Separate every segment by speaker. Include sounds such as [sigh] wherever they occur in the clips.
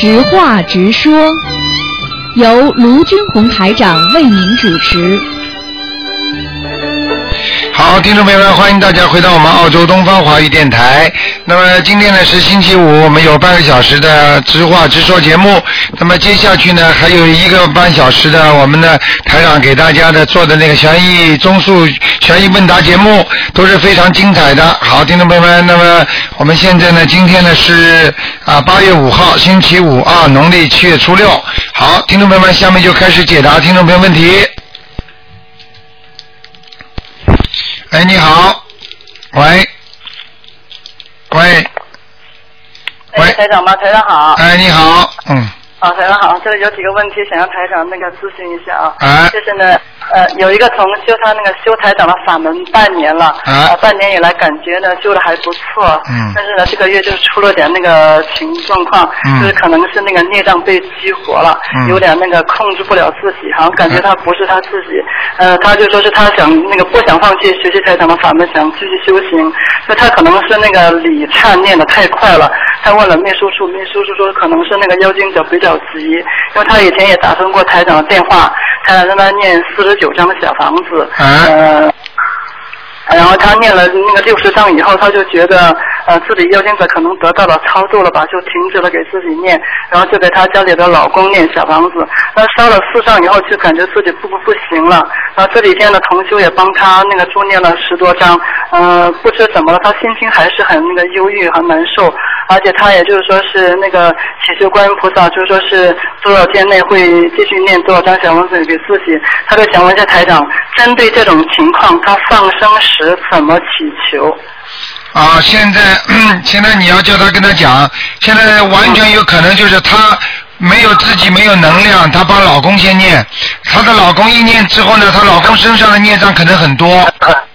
Speaker 1: 直话直说，由卢军红台长为您主持。
Speaker 2: 好，听众朋友们，欢迎大家回到我们澳洲东方华语电台。那么今天呢是星期五，我们有半个小时的直话直说节目。那么接下去呢还有一个半小时的我们的台长给大家的做的那个悬疑综述、悬疑问答节目都是非常精彩的。好，听众朋友们，那么我们现在呢今天呢是啊八月五号星期五啊，农历七月初六。好，听众朋友们，下面就开始解答听众朋友问题。哎，你好，喂，喂，喂。
Speaker 3: 哎，台长吗？台长好。
Speaker 2: 哎，你好，嗯，
Speaker 3: 啊，台长好，这里有几个问题想让台长那个咨询一下啊。
Speaker 2: 哎。
Speaker 3: 就是呢，呃，有一个同修，他那个修台长的法门半年了，
Speaker 2: 哎
Speaker 3: 啊，半年以来感觉呢修的还不错，
Speaker 2: 嗯。
Speaker 3: 但是呢这个月就出了点那个情状况，
Speaker 2: 嗯。
Speaker 3: 就是可能是那个孽障被激活了，
Speaker 2: 嗯。
Speaker 3: 有点那个控制不了自己，好像感觉他不是他自己，呃，他就说是他想那个不想放弃学习台长的法门，想继续修行，就他可能是那个理忏念的太快了，他问了秘书处，秘书处说可能是那个妖精者比较急，因为他以前也打通过台长的电话，台长让他念四十九张小房子，
Speaker 2: 嗯
Speaker 3: 呃。然后他念了那个六十章以后，他就觉得呃自己妖精者可能得到了超度了吧，就停止了给自己念，然后就给他家里的老公念小房子。那烧了四张以后，就感觉自己不不不行了。然后这几天的同修也帮他那个助念了十多章，呃，不知怎么了，他心情还是很那个忧郁很难受，而且他也就是说是那个祈求观音菩萨，就是说是多少天内会继续念多少张小房子给自己。他就想问一下台长，针对这种情况，他放生时怎么祈求？
Speaker 2: 啊，现在 [clears throat] 现在你要叫他跟他讲，现在完全有可能就是他没有自己没有能量，她帮老公先念，她的老公一念之后呢，她老公身上的孽障可能很多，[laughs]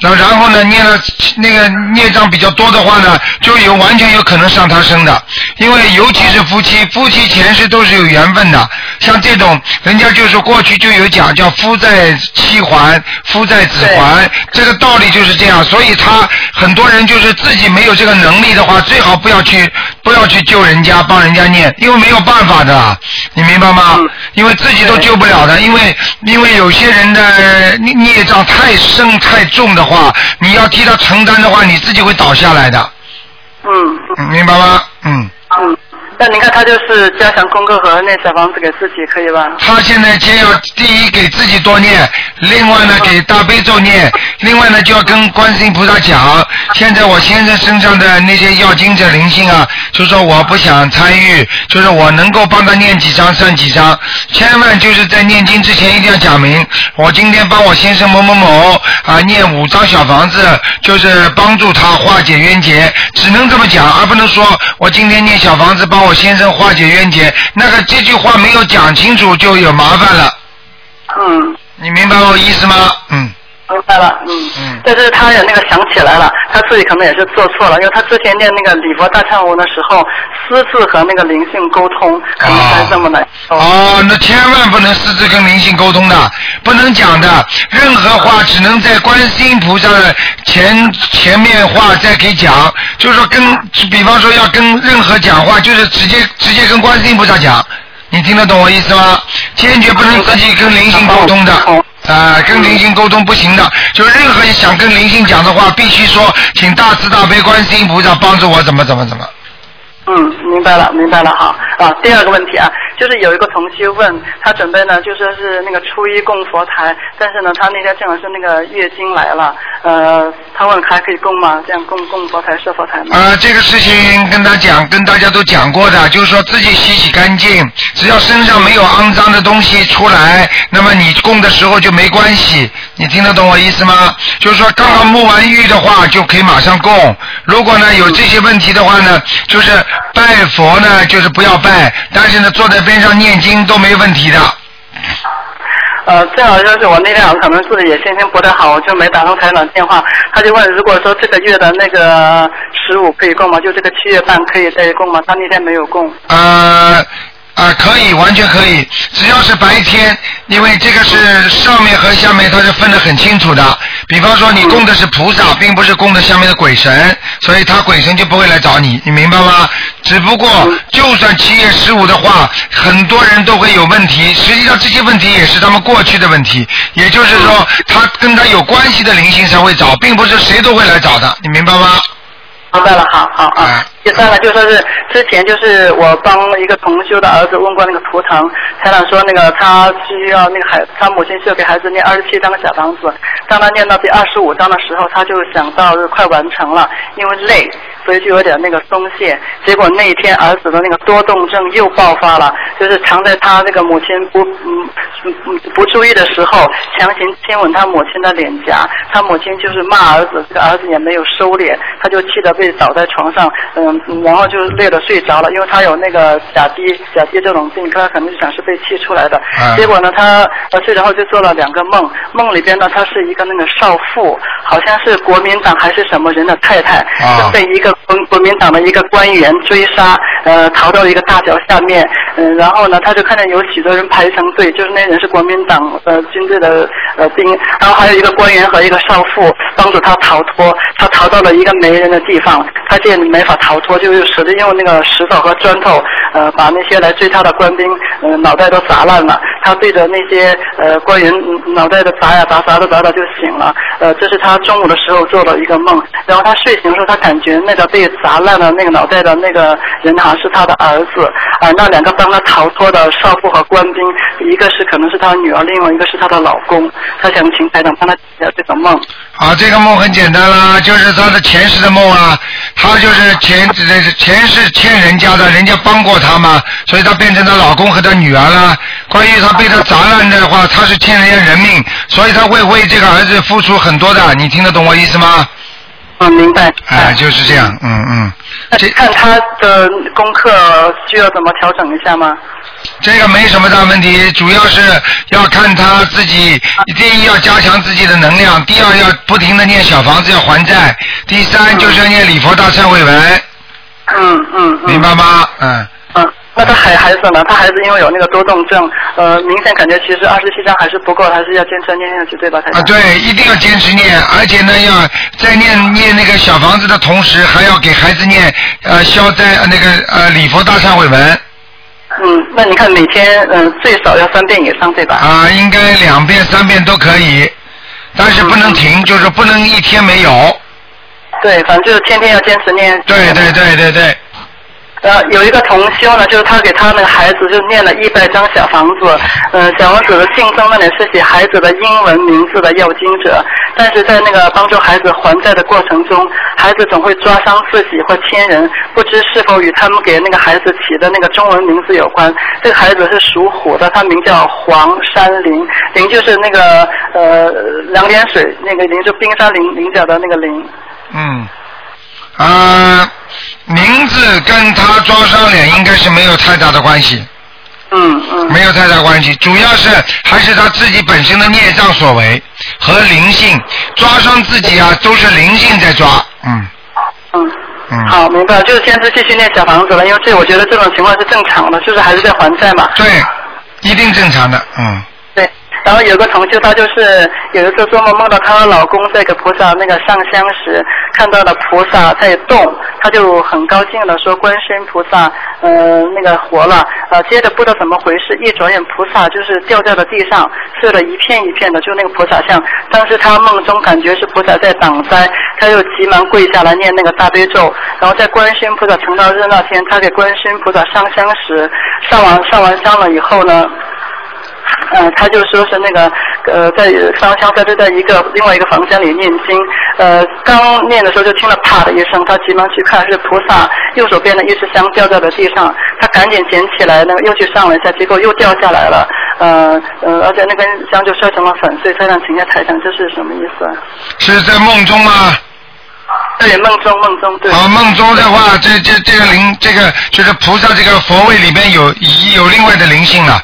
Speaker 2: 那然后呢，念了那个孽障比较多的话呢，就有完全有可能上他身的，因为尤其是夫妻，夫妻前世都是有缘分的。像这种，人家就是过去就有讲叫夫在妻还，夫在子还，这个道理就是这样。所以他很多人就是自己没有这个能力的话，最好不要去不要去救人家，帮人家念，因为没有办法的，你明白吗？
Speaker 3: 嗯
Speaker 2: 因为自己都救不了的，因为因为有些人的孽孽障太深太重的话，你要替他承担的话，你自己会倒下来的，
Speaker 3: 嗯。
Speaker 2: 嗯明白吗？嗯，
Speaker 3: 嗯，那你看他就是加强功课和念小房子给自己，可以吧？
Speaker 2: 他现在先要第一给自己多念，另外呢给大悲咒念，另外呢就要跟观世音菩萨讲，现在我先生身上的那些要精者灵性啊，就说我不想参与，就是我能够帮他念几张算几张，千万就是在念经之前一定要讲明，我今天帮我先生某某某啊念五张小房子，就是帮助他化解冤结，只能这么讲，而不能说我今天念小房子帮我先生化解冤结，那个这句话没有讲清楚就有麻烦了，
Speaker 3: 嗯。
Speaker 2: 你明白我意思吗？嗯。
Speaker 3: 明白了，嗯，
Speaker 2: 嗯
Speaker 3: 但是他也那个想起来了，他自己可能也是做错了，因为他之前念那个礼佛大忏悔文的时候，私自和那个灵性沟通，可能才这么难受。
Speaker 2: 哦，那千万不能私自跟灵性沟通的，不能讲的，任何话只能在观世音菩萨的前前面话再给讲，就是说跟，比方说要跟任何讲话，就是直接直接跟观世音菩萨讲，你听得懂我意思吗？坚决不能自己跟灵性沟通的。啊、跟灵性沟通不行的，就任何想跟灵性讲的话，必须说，请大慈大悲观世音菩萨帮助我，怎么怎么怎么。
Speaker 3: 嗯，明白了，明白了，好啊。第二个问题啊，就是有一个同学问他准备呢，就说是那个初一供佛台，但是呢，他那天正好是那个月经来了，呃，他问还可以供吗？这样供供佛台设佛台吗？
Speaker 2: 呃，这个事情跟他讲，跟大家都讲过的，就是说自己洗洗干净，只要身上没有肮脏的东西出来，那么你供的时候就没关系。你听得懂我意思吗？就是说刚刚沐完浴的话，就可以马上供。如果呢有这些问题的话呢，就是拜佛呢，就是不要拜，但是呢坐在边上念经都没问题的。
Speaker 3: 呃，最好就是我那天晚上可能自己也心情不太好，我就没打通台长电话。他就问，如果说这个月的那个十五可以供吗？就这个七月半可以再供吗？他那天没有供。
Speaker 2: 呃啊，可以，完全可以，只要是白天，因为这个是上面和下面它是分得很清楚的。比方说你供的是菩萨，并不是供的下面的鬼神，所以他鬼神就不会来找你，你明白吗？只不过就算七月十五的话，很多人都会有问题，实际上这些问题也是他们过去的问题，也就是说他跟他有关系的灵性才会找，并不是谁都会来找的，你明白吗？
Speaker 3: 明白了，好好啊
Speaker 2: 哎。
Speaker 3: 第三个就说是之前就是我帮一个同修的儿子问过那个图腾，台长说那个他需要那个孩他母亲需要给孩子念二十七张的小房子，当他念到第二十五章的时候，他就想到快完成了，因为累，所以就有点那个松懈。结果那一天儿子的那个多动症又爆发了，就是藏在他那个母亲不嗯嗯嗯不注意的时候，强行亲吻他母亲的脸颊，他母亲就是骂儿子，这个儿子也没有收敛，他就气得被倒在床上，嗯，嗯然后就累得睡着了，因为他有那个甲低甲低这种病，他可能就想是被气出来的。
Speaker 2: 嗯
Speaker 3: 结果呢，他呃睡着后就做了两个梦，梦里边呢，他是一个那个少妇，好像是国民党还是什么人的太太，
Speaker 2: 啊
Speaker 3: 就被一个国国民党的一个官员追杀，呃，逃到一个大桥下面，嗯、然后呢，他就看见有许多人排成队，就是那人是国民党呃军队的呃兵，然后还有一个官员和一个少妇帮助他逃脱，他逃到了一个没人的地方，他见没法逃脱，就使劲用那个石头和砖头，呃，把那些来追他的官兵，呃，脑袋都砸烂了。他对着那些呃官员脑袋的砸呀砸，砸着砸着就醒了。呃，这是他中午的时候做了一个梦，然后他睡醒的时候，他感觉那个被砸烂了那个脑袋的那个人好像是他的儿子，啊、那两个帮他逃脱的少妇和官兵，一个是可能是他女儿，另外一个是他的老公。他想请台长帮他解这个梦。
Speaker 2: 啊，这个梦很简单啦，就是他的前世的梦啊，他就是前前世欠人家的，人家帮过他嘛，所以他变成他老公和他女儿了。关于他被他砸烂的话，他是欠人家人命，所以他会为这个儿子付出很多的，你听得懂我意思吗？
Speaker 3: 嗯，明白。
Speaker 2: 哎，就是这样，嗯嗯，这
Speaker 3: 那看他的功课需要怎么调整一下吗？
Speaker 2: 这个没什么大问题，主要是要看他自己，第一要加强自己的能量，第二要不停的念小房子要还债，第三就是要念礼佛大忏悔文，
Speaker 3: 嗯嗯嗯。
Speaker 2: 明白吗？嗯。
Speaker 3: 嗯，那他还孩子呢？他孩子因为有那个多动症，呃，明显感觉其实二十七张还是不够，还是要坚持念下去，对吧？
Speaker 2: 啊，对，一定要坚持念，而且呢，要在念念那个小房子的同时，还要给孩子念呃消灾呃那个呃礼佛大忏悔文
Speaker 3: 嗯，那你看每天嗯、呃最少要三遍以上，对吧？
Speaker 2: 啊，应该两遍三遍都可以，但是不能停，就是不能一天没有。
Speaker 3: 对，反正就是天天要坚持念。
Speaker 2: 对对对对对，
Speaker 3: 呃，有一个同修呢，就是他给他那个孩子就念了一百张小房子，呃，小王子的信封那里是写孩子的英文名字的要经者，但是在那个帮助孩子还债的过程中，孩子总会抓伤自己或亲人，不知是否与他们给那个孩子起的那个中文名字有关。这个孩子是属虎的，他名叫黄山林，林就是那个呃两点水那个林，就冰山林菱角的那个林。
Speaker 2: 嗯，啊，名字跟他抓伤脸应该是没有太大的关系，
Speaker 3: 嗯嗯。
Speaker 2: 没有太大关系，主要是还是他自己本身的孽障所为和灵性抓伤自己啊，都是灵性在抓，嗯
Speaker 3: 嗯，
Speaker 2: 嗯，
Speaker 3: 好，明白，就是坚持继续念小房子了，因为这我觉得这种情况是正常的，就是还是在还债嘛。
Speaker 2: 对，一定正常的，嗯。
Speaker 3: 然后有个同修，她就是有一次做梦梦到她老公在给菩萨那个上香时，看到了菩萨在动，她就很高兴的说：“观世音菩萨，呃，那个活了。”呃，接着不知道怎么回事，一转眼菩萨就是掉在了地上，碎了一片一片的，就那个菩萨像。当时她梦中感觉是菩萨在挡灾，她又急忙跪下来念那个大悲咒，然后在观世音菩萨成道日那天，她给观世音菩萨上香时，上完上完香了以后呢。嗯，他就说是那个呃，在烧香在就在一个另外一个房间里念经，呃，刚念的时候就听了啪的一声，他急忙去看是菩萨右手边的一支香掉在了地上，他赶紧捡起来，那个又去上了一下，结果又掉下来了，呃呃，而且那根香就摔成了粉碎。台长，请下台长，这是什么意思啊？
Speaker 2: 是在梦中吗？
Speaker 3: 对，梦中梦中对。
Speaker 2: 啊，梦中的话，这这这个灵，这个就是菩萨这个佛位里边有有另外的灵性了。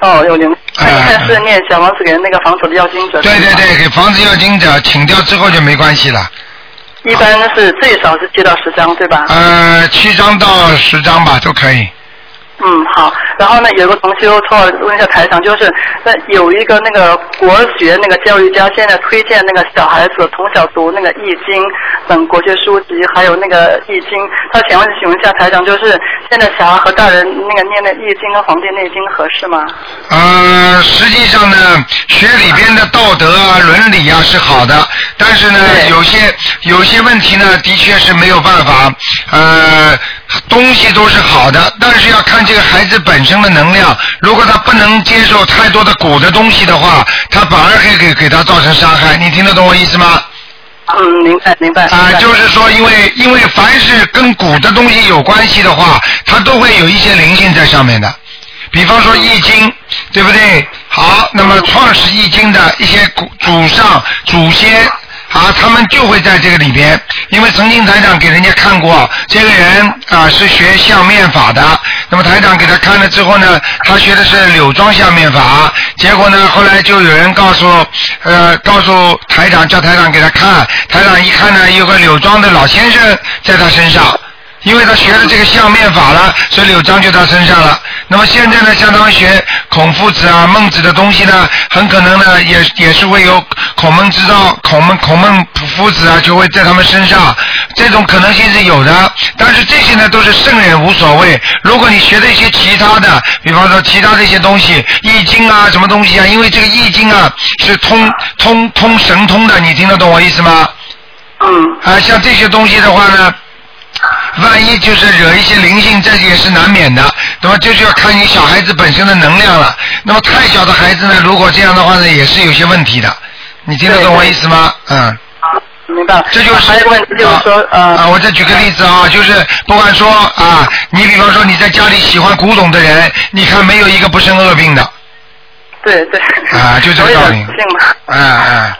Speaker 3: 哦，有灵。
Speaker 2: 哎
Speaker 3: 那你看是念小王子给那个房子的要经者。
Speaker 2: 对对对，给房子要经者请掉之后就没关系了。
Speaker 3: 一般是最少是接到十张，对吧？
Speaker 2: 呃，七张到十张吧，都可以。
Speaker 3: 嗯，好。然后呢，有个同修错问一下台长，就是那有一个那个国学那个教育家，现在推荐那个小孩子从小读那个易经等国学书籍，还有那个易经。他想问请问一下台长，就是现在小孩和大人那个念的易经和黄帝内经合适吗？
Speaker 2: 呃，实际上呢，学里边的道德啊、伦理啊是好的，但是呢，有些有些问题呢，的确是没有办法。呃，东西都是好的，但是要看这个孩子本身的能量。如果他不能接受太多的古的东西的话，他反而可以给给他造成伤害。你听得懂我意思吗？
Speaker 3: 嗯，明白明白。
Speaker 2: 啊、就是说，因为因为凡是跟古的东西有关系的话，它都会有一些灵性在上面的。比方说《易经》，对不对？好，那么创始《易经》的一些古祖上、祖先啊，他们就会在这个里边。因为曾经台长给人家看过，这个人啊是学相面法的。那么台长给他看了之后呢，他学的是柳庄相面法。结果呢，后来就有人告诉呃告诉台长，叫台长给他看。台长一看呢，有个柳庄的老先生在他身上。因为他学了这个相面法了，所以柳章就他身上了。那么现在呢，相当于学孔夫子啊、孟子的东西呢，很可能呢也也是会有孔孟之道、孔孟孔孟夫子啊，就会在他们身上，这种可能性是有的。但是这些呢都是圣人无所谓。如果你学的一些其他的，比方说其他的一些东西，易经啊什么东西啊，因为这个易经啊是通通通神通的，你听得懂我意思吗？
Speaker 3: 嗯
Speaker 2: 啊，像这些东西的话呢，万一就是惹一些灵性，这也是难免的。那么这就要看你小孩子本身的能量了。那么太小的孩子呢，如果这样的话呢，也是有些问题的。你听得懂我意思吗？嗯。
Speaker 3: 明白了。
Speaker 2: 这就是
Speaker 3: 还有一个问题就是说
Speaker 2: 啊，啊，
Speaker 3: 呃，
Speaker 2: 我再举个例子啊，就是不管说啊，你比方说你在家里喜欢古董的人，你看没有一个不生恶病的，
Speaker 3: 对对。
Speaker 2: 啊就这个道理
Speaker 3: 我也信嘛。
Speaker 2: 哎哎，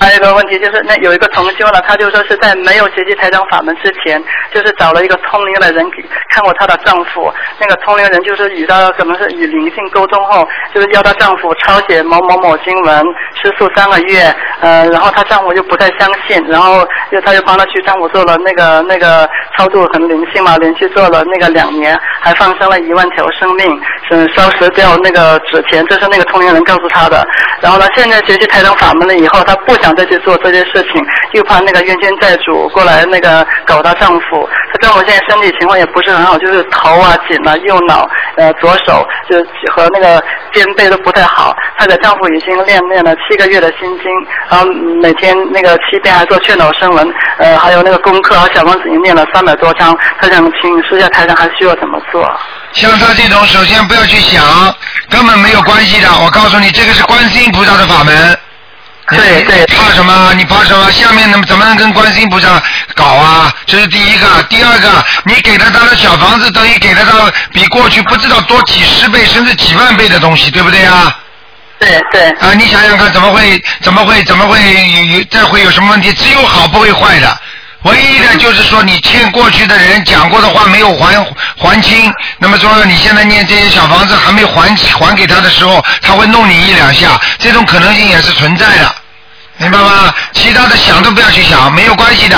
Speaker 3: 还有一个问题就是，那有一个同修呢，他就说是在没有学习台长法门之前，就是找了一个通灵的人给看过她的丈夫，那个通灵人就是与她可能是与灵性沟通后，就是要她丈夫抄写某某某经文，吃素三个月，呃，然后她丈夫就不太相信，然后就她就帮她去丈夫做了那个那个超度很灵性嘛，连续做了那个两年，还放生了一万条生命，嗯烧蚀掉那个纸钱，这是那个通灵人告诉她的。然后呢，现在学习台长法门了以后，她不想再去做这件事情，又怕那个冤亲债主过来那个搞她丈夫。她丈夫现在身体情况也不是很好，就是头啊紧了，右脑呃左手就和那个肩背都不太好。她的丈夫已经练练了七个月的心经，然后每天那个七遍还做劝导声闻，呃还有那个功课和小王子已经念了三百多章。她想请示一下台上还需要怎么做？
Speaker 2: 像他这种，首先不要去想，根本没有关系的。我告诉你，这个是观世音菩萨的法门。[laughs]
Speaker 3: 对对
Speaker 2: 怕什么？你怕什么？下面怎么怎么能跟观世音菩萨搞啊？这是第一个。第二个，你给了他的小房子，等于给了他比过去不知道多几十倍甚至几万倍的东西，对不对啊？
Speaker 3: 对对
Speaker 2: 啊，你想想看，怎么会怎么会怎么会有有这会有什么问题？只有好不会坏的。唯一的就是说，你欠过去的人讲过的话没有还还清，那么说你现在念这些小房子还没还还给他的时候，他会弄你一两下，这种可能性也是存在的，明白吗？其他的想都不要去想，没有关系的。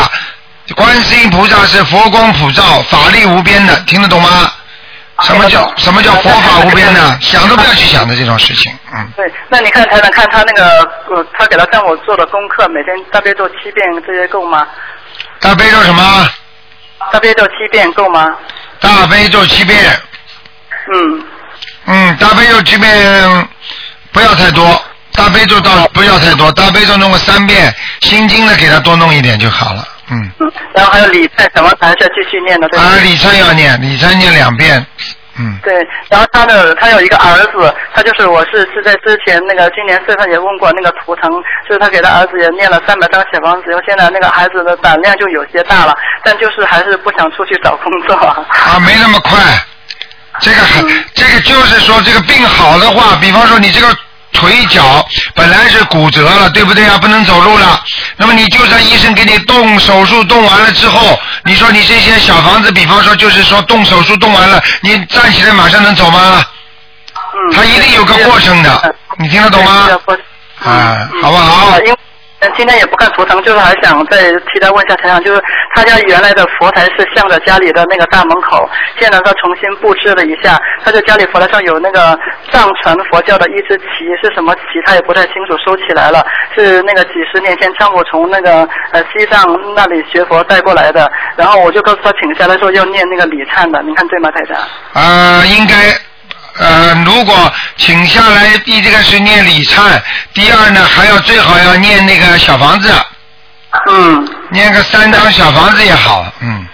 Speaker 2: 观世音菩萨是佛光普照、法力无边的，听得懂吗？什么叫什么叫佛法无边呢？[laughs] 想都不要去想的这种事情，嗯。
Speaker 3: 对，那你看台长看他那个，呃，他给他丈夫做的功课，每天大悲咒七遍，这些够吗？
Speaker 2: 大悲咒什么？
Speaker 3: 大悲咒七遍够吗？
Speaker 2: 大悲咒七遍，
Speaker 3: 嗯，
Speaker 2: 嗯，大悲咒七遍不要太多，大悲咒倒不要太多，大悲咒弄个三遍，心经呢给他多弄一点就好了，嗯。
Speaker 3: 嗯，然后还有礼忏，什么还是要继续念的，对吧？
Speaker 2: 啊，礼忏要念，礼忏念两遍，嗯。
Speaker 3: 对，然后他的他有一个儿子，他就是我是是在之前那个今年四月份也问过那个图腾，就是他给他儿子也念了三百张小房子，然后现在那个孩子的胆量就有些大了，但就是还是不想出去找工作。[laughs]
Speaker 2: 啊，没那么快。这个很，这个就是说，这个病好的话，比方说你这个腿脚本来是骨折了，对不对啊？不能走路了，那么你就算医生给你动手术动完了之后，你说你这些小房子，比方说就是说动手术动完了，你站起来马上能走吗？
Speaker 3: 嗯，
Speaker 2: 他一定有个过程的，你听得懂吗？啊
Speaker 3: 嗯
Speaker 2: 好不好？
Speaker 3: 因为呃今天也不看图腾，就是还想再替他问一下台长，就是他家原来的佛台是向着家里的那个大门口，现在他重新布置了一下，他在家里佛台上有那个藏传佛教的一支旗，是什么旗他也不太清楚，收起来了，是那个几十年前丈夫从那个呃西藏那里学佛带过来的，然后我就告诉他请下来说要念那个礼忏的，您看对吗，台长？
Speaker 2: 呃，应该。呃，如果请下来，第一个是念礼忏，第二呢还要最好要念那个小房子，
Speaker 3: 嗯，
Speaker 2: 念个三张小房子也好，嗯，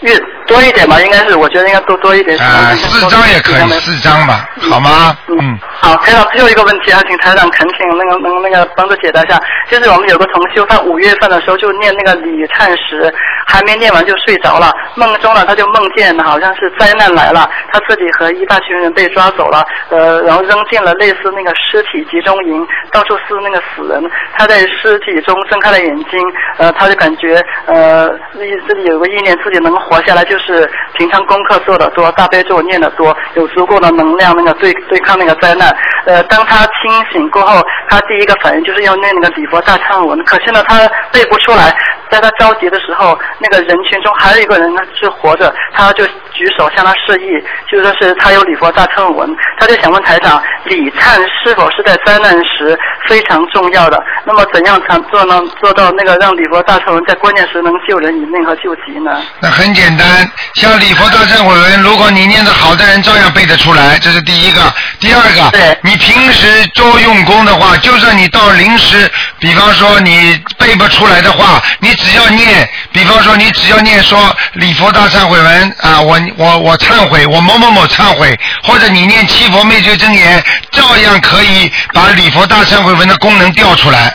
Speaker 3: 越多一点吧，应该是，我觉得应该多多一点。
Speaker 2: 啊，四张也可以，四张吧，好吗？嗯。
Speaker 3: 好，台长，最后一个问题啊，请台长恳请那个、那个、那个帮助解答一下。就是我们有个同修，他五月份的时候就念那个礼忏时，还没念完就睡着了，梦中呢他就梦见好像是灾难来了，他自己和一大群人被抓走了，呃，然后扔进了类似那个尸体集中营，到处是那个死人。他在尸体中睁开了眼睛，呃，他就感觉呃自己自己有个意念，自己能活下来，就是平常功课做的多，大悲咒念的多，有足够的能量，那个对对抗那个灾难。呃，当他清醒过后，他第一个反应就是要念那个礼佛大忏文。可是呢，他背不出来。在他着急的时候，那个人群中还有一个人呢是活着，他就举手向他示意，就说是他有礼佛大忏文。他就想问台长，礼忏是否是在灾难时非常重要的？那么怎样才做能做到那个让礼佛大忏文在关键时能救人一命和救急呢？
Speaker 2: 那很简单，像礼佛大忏悔文，如果你念得好的人照样背得出来，这是第一个。第二个，
Speaker 3: 对
Speaker 2: 你平时多用功的话，就算你到临时，比方说你背不出来的话，你只要念，比方说你只要念说礼佛大忏悔文啊，我我我忏悔，我某某某忏悔，或者你念七佛灭罪真言，照样可以把礼佛大忏悔文的功能调出来。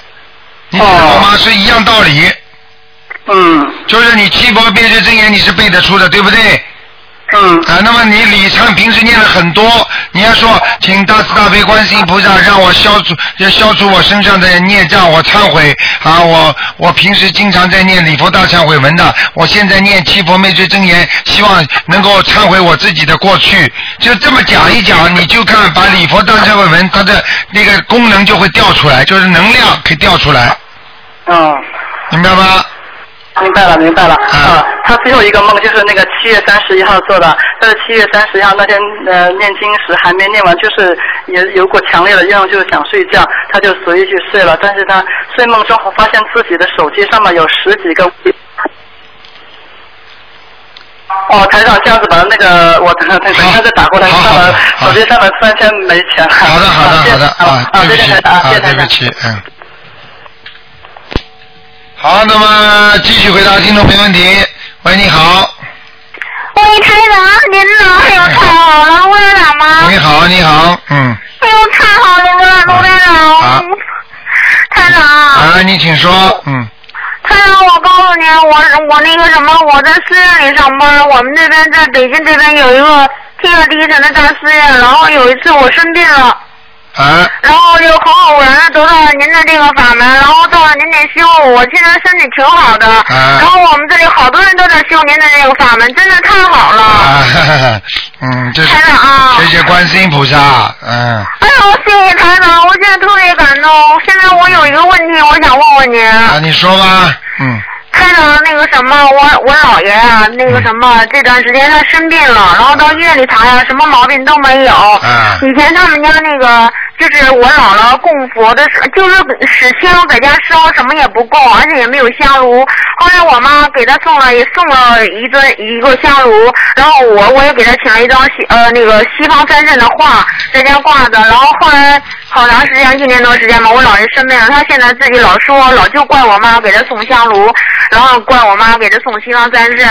Speaker 2: 你知道吗？是一样道理。
Speaker 3: 嗯
Speaker 2: 就是你七佛灭罪真言你是背得出的，对不对？
Speaker 3: 嗯
Speaker 2: 啊，那么你礼忏平时念了很多，你要说，请大慈大悲观世音菩萨让我消除，要消除我身上的孽障，我忏悔啊，我我平时经常在念礼佛大忏悔文的，我现在念七佛灭罪真言，希望能够忏悔我自己的过去，就这么讲一讲，你就看把礼佛大忏悔文它的那个功能就会调出来，就是能量可以调出来，
Speaker 3: 嗯。
Speaker 2: 明白吗？
Speaker 3: 明白了，明白了。
Speaker 2: 啊
Speaker 3: 啊，他最后一个梦就是那个七月三十一号做的，但是七月三十一号那天呃念经时还没念完，就是也有股强烈的愿望，就是想睡觉，他就随意去睡了。但是他睡梦中发现自己的手机上面有十几个。哦，台长，这样子把那个我等 [laughs] 等一下再打过来，上面
Speaker 2: 好好好
Speaker 3: 手机上面突然间没钱了。
Speaker 2: 好的，好的，好的，啊，
Speaker 3: 谢谢台长，
Speaker 2: 啊，
Speaker 3: 谢谢台长。
Speaker 2: 嗯。好，那么继续回答听众朋友问题。喂，你好，
Speaker 4: 喂，台长，您好，哎呦，太好了，卢台长吗？
Speaker 2: 你好，你好，嗯，
Speaker 4: 哎呦，太好了，卢卢台
Speaker 2: 好
Speaker 4: 长，台长，
Speaker 2: 啊，你请说，嗯，
Speaker 4: 台长，我告诉你，我我那个什么，我在寺院里上班，我们这边在北京这边有一个天下第一城的大寺院，然后有一次我生病了。
Speaker 2: 啊，
Speaker 4: 然后就很偶然的得到了您的这个法门，然后到了您这修，我现在身体挺好的。
Speaker 2: 啊
Speaker 4: 然后我们这里好多人都在修您的这个法门，真的太好了。[laughs]
Speaker 2: 嗯，这是
Speaker 4: 台长啊
Speaker 2: 谢谢观世音菩萨，嗯，
Speaker 4: 哎呦，谢谢台长，我现在特别感动。现在我有一个问题，我想问问您。
Speaker 2: 啊，你说吧，嗯，
Speaker 4: 台长，那个什么，我我姥爷啊，那个什么，这段时间他生病了，然后到医院里查呀，什么毛病都没有。
Speaker 2: 啊
Speaker 4: 以前他们家那个，就是我姥姥供佛的时候，就是使香在家烧，什么也不供，而且也没有香炉。后来我妈给他送了，也送了一尊一个香炉，然后我我也给他请了一张西呃那个西方三圣的画在家挂着，然后后来好长时间，一年多时间吧，我姥爷生病了，他现在自己老说，老就怪我妈给他送香炉，然后怪我妈给他送西方三圣，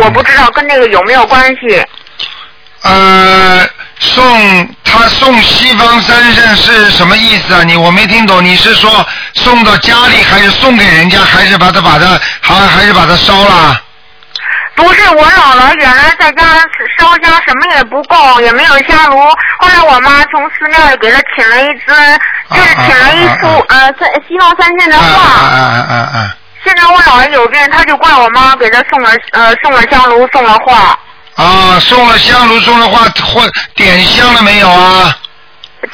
Speaker 4: 我不知道跟那个有没有关系。
Speaker 2: 呃，送他送西方三圣是什么意思啊？你我没听懂，你是说送到家里，还是送给人家，还是把它把它还还是把它烧了？
Speaker 4: 不是我姥姥原来在家烧香什么也不够，也没有香炉。后来我妈从寺庙里给她请了一尊，就是请了一幅
Speaker 2: 啊
Speaker 4: 呃三西方三圣的
Speaker 2: 啊
Speaker 4: 画。
Speaker 2: 啊啊啊啊！
Speaker 4: 现在我姥爷有病，他就怪我妈给他送了呃送了香炉，送了画。
Speaker 2: 啊，送了香炉，送了画，或点香了没有啊？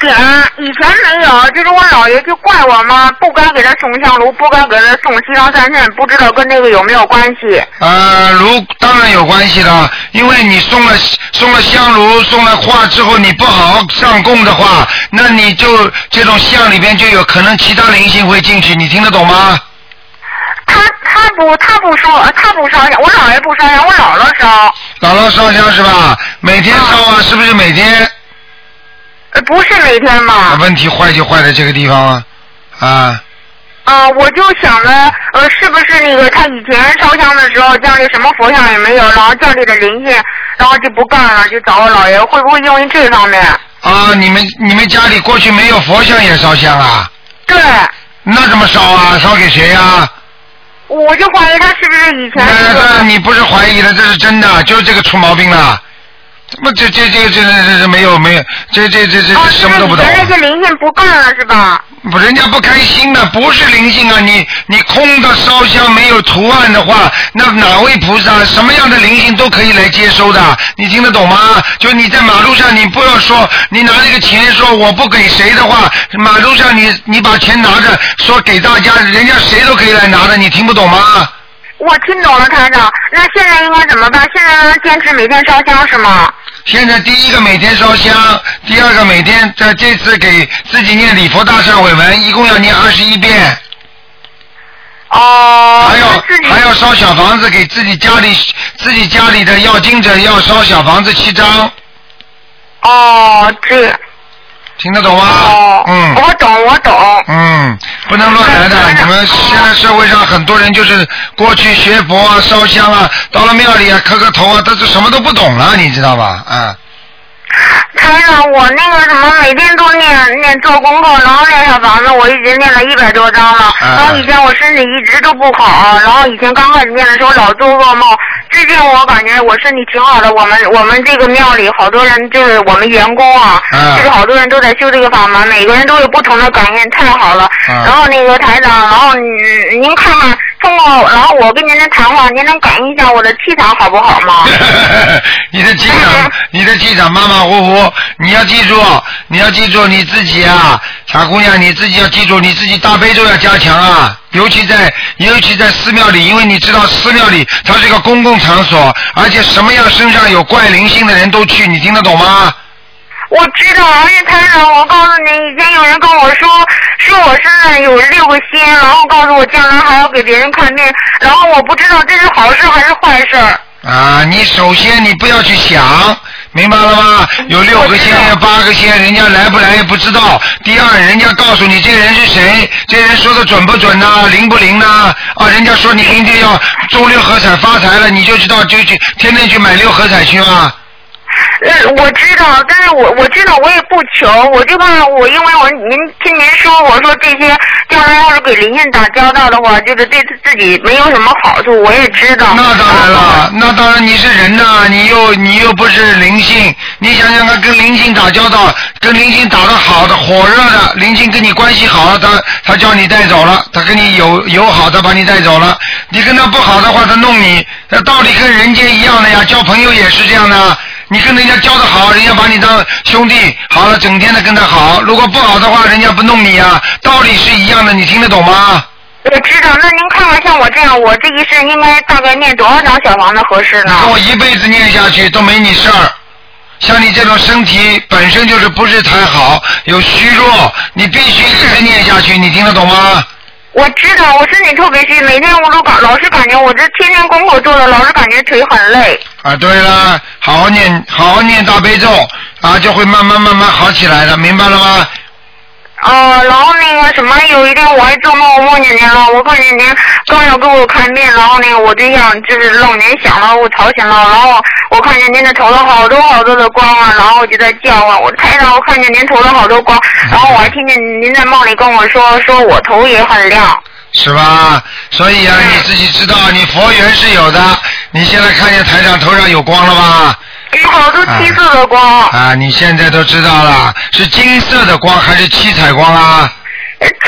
Speaker 4: 点，以前没有，就是我姥爷就怪我妈，不该给他送香炉，不该给他送西方三圣，不知道跟那个有没有关系？
Speaker 2: 呃，如当然有关系了，因为你送了送了香炉，送了画之后，你不好好上供的话，那你就这种像里边就有可能其他灵性会进去，你听得懂吗？
Speaker 4: 他他不他不烧他不烧香，我姥爷不烧香，我姥姥烧。
Speaker 2: 姥姥烧香是吧？每天烧啊，是不是每天？
Speaker 4: 呃，不是每天嘛。
Speaker 2: 问题坏就坏在这个地方啊，啊。
Speaker 4: 啊，我就想着，呃，是不是那个他以前烧香的时候家里什么佛像也没有，然后家里的灵性，然后就不干了，就找我姥爷，会不会因为这方面？
Speaker 2: 啊，你们你们家里过去没有佛像也烧香啊？
Speaker 4: 对。
Speaker 2: 那怎么烧啊？烧给谁呀？
Speaker 4: 我就怀疑他是不是以前。
Speaker 2: 那你不是怀疑了，这是真的，就是这个出毛病了。怎么这这这这这这没有没有，这这这这什么都不懂。
Speaker 4: 啊，那些灵性不干了是吧？
Speaker 2: 不，人家不开心的，不是灵性啊！你你空的烧香没有图案的话，那哪位菩萨什么样的灵性都可以来接收的，你听得懂吗？就你在马路上，你不要说你拿这个钱说我不给谁的话，马路上你你把钱拿着说给大家，人家谁都可以来拿的，你听不懂吗？
Speaker 4: 我听懂了，台长。那现在应该怎么办？现在坚持每天烧香是吗？
Speaker 2: 现在第一个每天烧香，第二个每天在这次给自己念礼佛大忏悔文，一共要念二十一遍。
Speaker 4: 哦。
Speaker 2: 还要还要烧小房子，给自己家里自己家里的要经者要烧小房子七张。
Speaker 4: 哦，这。
Speaker 2: 听得懂吗？
Speaker 4: 哦。
Speaker 2: 嗯。
Speaker 4: 我懂，我懂。
Speaker 2: 嗯，不能乱来的。你们现在社会上很多人就是过去学佛啊、烧香啊，到了庙里啊磕个头啊，他是什么都不懂了，你知道吧？啊。
Speaker 4: 台长，我那个什么，每天都念念做功课，然后念小房子，我已经念了一百多张了。然后以前我身体一直都不好，然后以前刚开始念的时候老做噩梦。最近我感觉我身体挺好的。我们我们这个庙里好多人就是我们员工啊，就是好多人都在修这个法门，每个人都有不同的感应，太好了。然后那个台长，然后您您看看然后我跟您的谈话，您能感应一下我的气场好不好吗？[laughs]
Speaker 2: 你的气场，你的气场马马虎虎。你要记住，你要记住你自己啊，傻姑娘，你自己要记住，你自己大悲咒要加强啊，尤其在尤其在寺庙里，因为你知道寺庙里它是一个公共场所，而且什么样身上有怪灵性的人都去，你听得懂吗？
Speaker 4: 我知道，而且台长，我告诉你，以前有人跟我说，说我身上有六个仙，然后告诉我将来还要给别人看病，然后我不知道这是好事还是坏事。
Speaker 2: 啊，你首先你不要去想。明白了吗？有六个仙，八个仙，人家来不来也不知道。第二，人家告诉你这人是谁，这人说的准不准呐？灵不灵呢？啊，人家说你今天要中六合彩发财了，你就知道就去天天去买六合彩去吗？
Speaker 4: 呃，我知道，但是我我知道我也不求，我就怕我，因为我您听您说，我说这些将来要是给灵性打交道的话，就是对自己没有什么好处，我也知道。
Speaker 2: 那当然了，那当然你是人呐，你又你又不是灵性，你想想看，跟灵性打交道，跟灵性打得好的火热的，灵性跟你关系好了，他他叫你带走了，他跟你友友好，的把你带走了，你跟他不好的话，他弄你，那道理跟人间一样的呀，交朋友也是这样的。你跟人家交的好，人家把你当兄弟，好了，整天的跟他好。如果不好的话，人家不弄你啊，道理是一样的，你听得懂吗？
Speaker 4: 我知道，那您看看像我这样，我这一生应该大概念多少张小房子合适呢？
Speaker 2: 跟我一辈子念下去都没你事儿。像你这种身体本身就是不是太好，有虚弱，你必须一直念下去，你听得懂吗？
Speaker 4: 我知道，我身体特别虚，每天我都感老是感觉我这天天功课做的，老是感觉腿很累。
Speaker 2: 啊，对了，好好念，好好念大悲咒，啊，就会慢慢慢慢好起来的，明白了吗？
Speaker 4: 哦，然后那个什么，有一天我还做梦，我梦见您了，我看见您刚要给我看病，然后那个我对象就是让您响了，我吵醒了，然后我看见您的头上好多好多的光啊，然后我就在叫啊，我台上我看见您头上好多光，然后我还听见您在梦里跟我说，说我头也很亮。
Speaker 2: 是吧？所以啊，你自己知道，你佛缘是有的。你现在看见台长头上有光了吗？
Speaker 4: 有好多七色的光。
Speaker 2: 啊，你现在都知道了，是金色的光还是七彩光啊？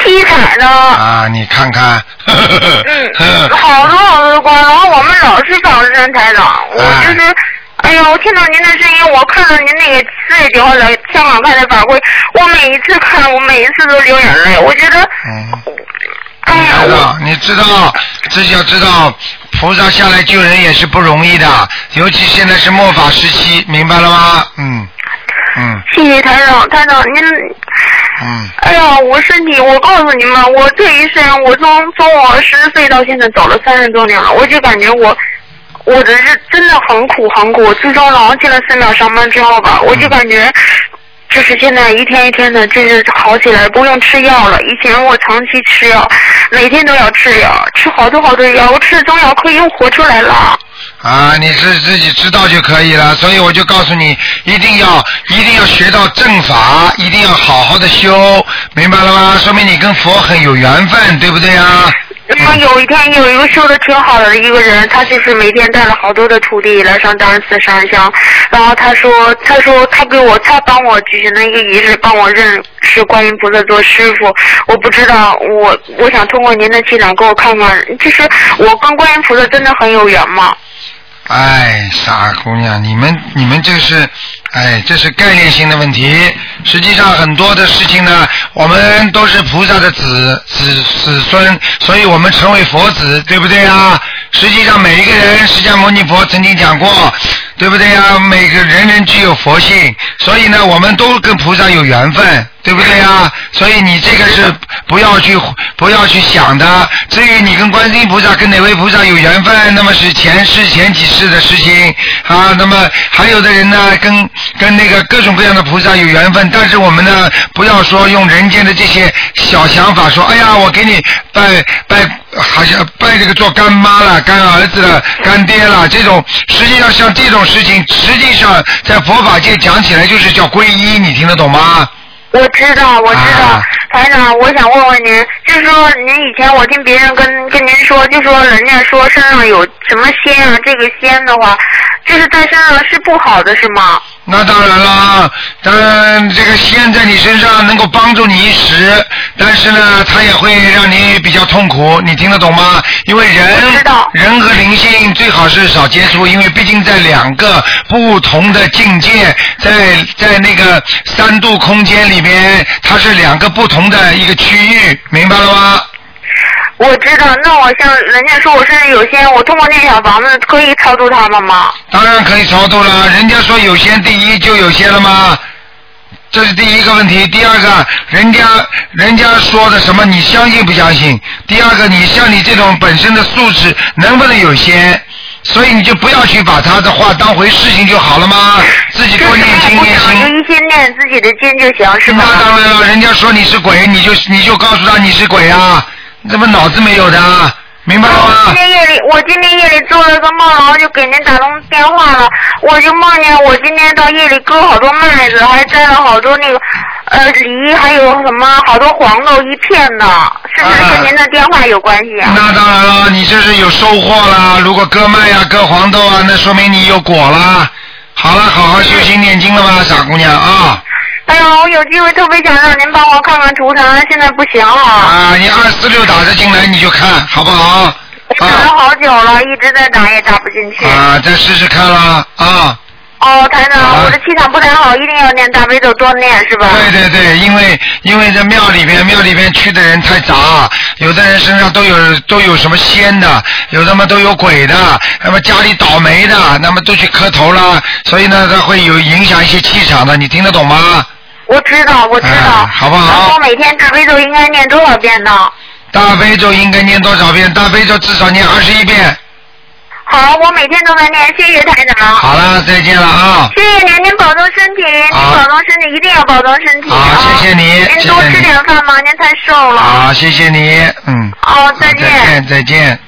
Speaker 4: 七彩的。
Speaker 2: 啊，你看看。
Speaker 4: 嗯。好多好多的光，然后我们老是上山台长，我就是哎呀，我听到您的声音，我看到您那个四月九号来香港开的法会，我每一次看，我每一次都流眼泪。我觉得，
Speaker 2: 知道，你知道，自己要知道，菩萨下来救人也是不容易的，尤其现在是末法时期，明白了吗？嗯，嗯
Speaker 4: 谢谢台长，台长您，
Speaker 2: 嗯，
Speaker 4: 哎呀，我身体，我告诉你们，我这一生，我从从我十岁到现在走了三十多年了，我就感觉我。我的日真的很苦很苦，自从早上进了寺庙上班之后吧，我就感觉，就是现在一天一天的，就是好起来，不用吃药了。以前我长期吃药，每天都要吃药，吃好多好多药，我吃中药可以又活出来了。
Speaker 2: 啊，你是自己知道就可以了，所以我就告诉你，一定要一定要学到正法，一定要好好的修，明白了吗？说明你跟佛很有缘分，对不对啊？
Speaker 4: 然后有一天有一个修的挺好的一个人，他就是每天带了好多的徒弟来上大安寺上香，然后他说他说他给我他帮我举行了一个仪式，帮我认识观音菩萨做师傅。我不知道我我想通过您的气场给我看看，就是我跟观音菩萨真的很有缘吗？
Speaker 2: 哎，傻姑娘，你们你们这是，哎，这是概念性的问题。实际上很多的事情呢，我们都是菩萨的子子子孙，所以我们成为佛子，对不对啊？实际上每一个人，释迦牟尼佛曾经讲过，对不对呀？每个人人具有佛性，所以呢，我们都跟菩萨有缘分，对不对呀？所以你这个是不要去不要去想的。至于你跟观世音菩萨跟哪位菩萨有缘分，那么是前世前几世的事情啊。那么还有的人呢，跟跟那个各种各样的菩萨有缘分，但是我们呢，不要说用人间的这些小想法说，哎呀，我给你拜拜，好像拜这个做干妈了、干儿子了、干爹了，这种实际上像这种事情，实际上在佛法界讲起来就是叫皈依，你听得懂吗？
Speaker 4: 我知道，我知道
Speaker 2: 啊，
Speaker 4: 台长，我想问问您，就是说您以前我听别人跟跟您说，就说人家说身上有什么仙啊，这个仙的话，就是在身上是不好的，是吗？
Speaker 2: 那当然了，当然这个仙在你身上能够帮助你一时，但是呢，它也会让你比较痛苦，你听得懂吗？因为人人和灵性最好是少接触，因为毕竟在两个不同的境界，在在那个三度空间里边，它是两个不同的一个区域，明白了吗？
Speaker 4: 我知道，那我像人家说我身上有仙，我通过那小房子可以超度他们吗？
Speaker 2: 当然可以超度了，人家说有仙第一就有仙了吗？这是第一个问题。第二个，人家人家说的什么，你相信不相信？第二个，你像你这种本身的素质能不能有仙？所以你就不要去把他的话当回事情就好了吗？自己多念经
Speaker 4: 不
Speaker 2: 念经。
Speaker 4: 一心念自己的经就行，是吗？
Speaker 2: 那当然了，人家说你是鬼，你就你就告诉他你是鬼啊，你怎么脑子没有的啊？明白了
Speaker 4: 我
Speaker 2: 吗
Speaker 4: 今？天夜里，我今天夜里做了个梦，然后就给您打通电话了。我就梦见我今天到夜里割好多麦子，还摘了好多那个呃梨，还有什么好多黄豆一片的，是不是
Speaker 2: 啊
Speaker 4: 跟您的电话有关系啊？
Speaker 2: 那当然了，你这是有收获了。如果割麦呀、割黄豆啊，那说明你有果了。好了，好好修心念经了吧，傻姑娘啊！
Speaker 4: 哎呀，我有机会特别想让您帮我看看图腾，现在不行了，
Speaker 2: 啊，你二四六打着进来你就看好不好？
Speaker 4: 我等了
Speaker 2: 啊
Speaker 4: 好久了，一直在打也打不进去。
Speaker 2: 啊，再试试看啦啊！
Speaker 4: 哦，台长，
Speaker 2: 好
Speaker 4: 我的气场不太好，一定要念大悲咒多念是吧？
Speaker 2: 对对对，因为因为在庙里边庙里边去的人太杂，有的人身上都有都有什么仙的，有的嘛都有鬼的，那么家里倒霉的，那么都去磕头了，所以呢，它会有影响一些气场的，你听得懂吗？
Speaker 4: 我知道，我知道。
Speaker 2: 哎好不好
Speaker 4: 我每天大悲咒应该念多少遍呢？
Speaker 2: 大悲咒应该念多少遍？大悲咒至少念二十一遍。
Speaker 4: 好，我每天都在念，谢谢台长。
Speaker 2: 好了，再见了啊！
Speaker 4: 谢谢您，您保重身体，您
Speaker 2: 好
Speaker 4: 保重身体，一定要保重身体
Speaker 2: 好
Speaker 4: 啊！
Speaker 2: 谢谢你
Speaker 4: 您多吃点饭吧，您太瘦了。
Speaker 2: 好，谢谢你，嗯。
Speaker 4: 哦，再
Speaker 2: 好
Speaker 4: 见。
Speaker 2: 再见，再见。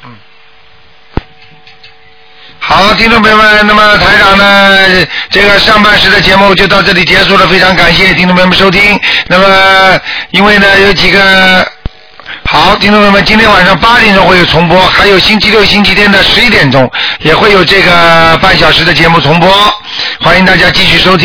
Speaker 2: 好，听众朋友们，那么台长呢，这个上半时的节目就到这里结束了，非常感谢听众朋友们收听。那么，因为呢有几个。好，听众朋友们，今天晚上八点钟会有重播，还有星期六、星期天的十一点钟也会有这个半小时的节目重播，欢迎大家继续收听。